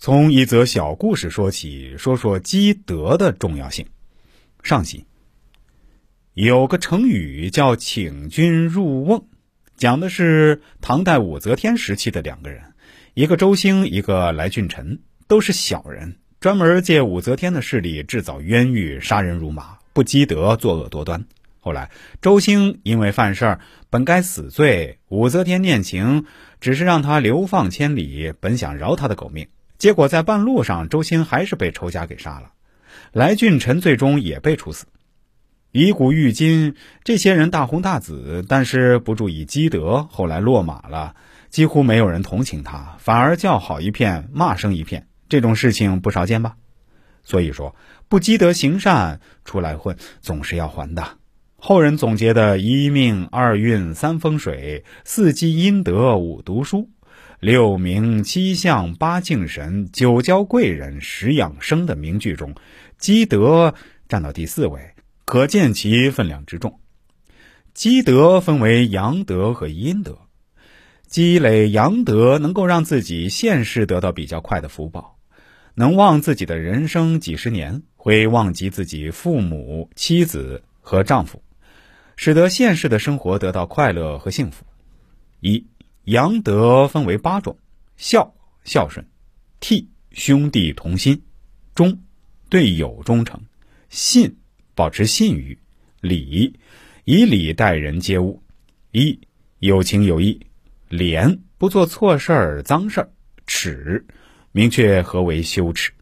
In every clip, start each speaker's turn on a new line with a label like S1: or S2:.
S1: 从一则小故事说起，说说积德的重要性。上集有个成语叫“请君入瓮”，讲的是唐代武则天时期的两个人，一个周兴，一个来俊臣，都是小人，专门借武则天的势力制造冤狱，杀人如麻，不积德，作恶多端。后来，周兴因为犯事儿，本该死罪。武则天念情，只是让他流放千里，本想饶他的狗命。结果在半路上，周兴还是被仇家给杀了。来俊臣最终也被处死。以古喻今，这些人大红大紫，但是不注意积德，后来落马了，几乎没有人同情他，反而叫好一片，骂声一片。这种事情不少见吧？所以说，不积德行善，出来混总是要还的。后人总结的一命二运三风水四积阴德五读书六名七相八敬神九交贵人十养生的名句中，积德占到第四位，可见其分量之重。积德分为阳德和阴德，积累阳德能够让自己现世得到比较快的福报，能旺自己的人生几十年，会旺及自己父母、妻子和丈夫。使得现世的生活得到快乐和幸福。一阳德分为八种：孝孝顺，悌兄弟同心，忠对友忠诚，信保持信誉，礼以礼待人接物，一有情有义，廉不做错事儿脏事儿，耻明确何为羞耻。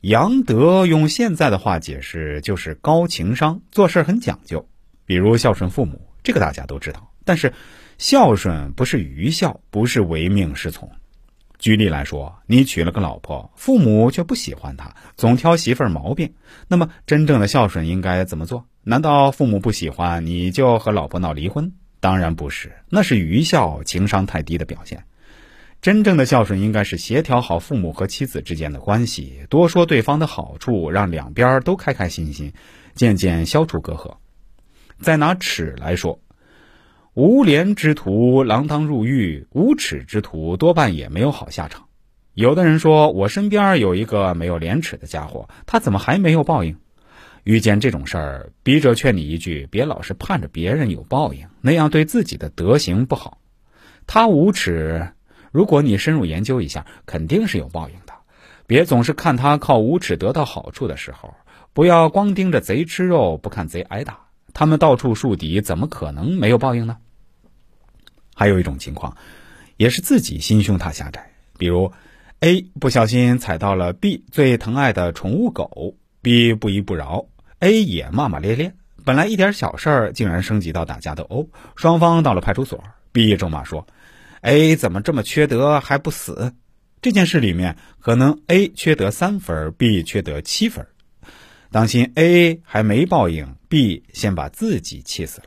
S1: 阳德用现在的话解释就是高情商，做事很讲究。比如孝顺父母，这个大家都知道。但是，孝顺不是愚孝，不是唯命是从。举例来说，你娶了个老婆，父母却不喜欢她，总挑媳妇儿毛病。那么，真正的孝顺应该怎么做？难道父母不喜欢你就和老婆闹离婚？当然不是，那是愚孝、情商太低的表现。真正的孝顺应该是协调好父母和妻子之间的关系，多说对方的好处，让两边都开开心心，渐渐消除隔阂。再拿尺来说，无廉之徒锒铛入狱，无耻之徒多半也没有好下场。有的人说，我身边有一个没有廉耻的家伙，他怎么还没有报应？遇见这种事儿，笔者劝你一句：别老是盼着别人有报应，那样对自己的德行不好。他无耻，如果你深入研究一下，肯定是有报应的。别总是看他靠无耻得到好处的时候，不要光盯着贼吃肉，不看贼挨打。他们到处树敌，怎么可能没有报应呢？还有一种情况，也是自己心胸太狭窄。比如，A 不小心踩到了 B 最疼爱的宠物狗，B 不依不饶，A 也骂骂咧咧。本来一点小事儿，竟然升级到打架斗殴，双方到了派出所，B 咒骂说：“A 怎么这么缺德还不死？”这件事里面，可能 A 缺德三分，B 缺德七分。当心，A 还没报应，B 先把自己气死了。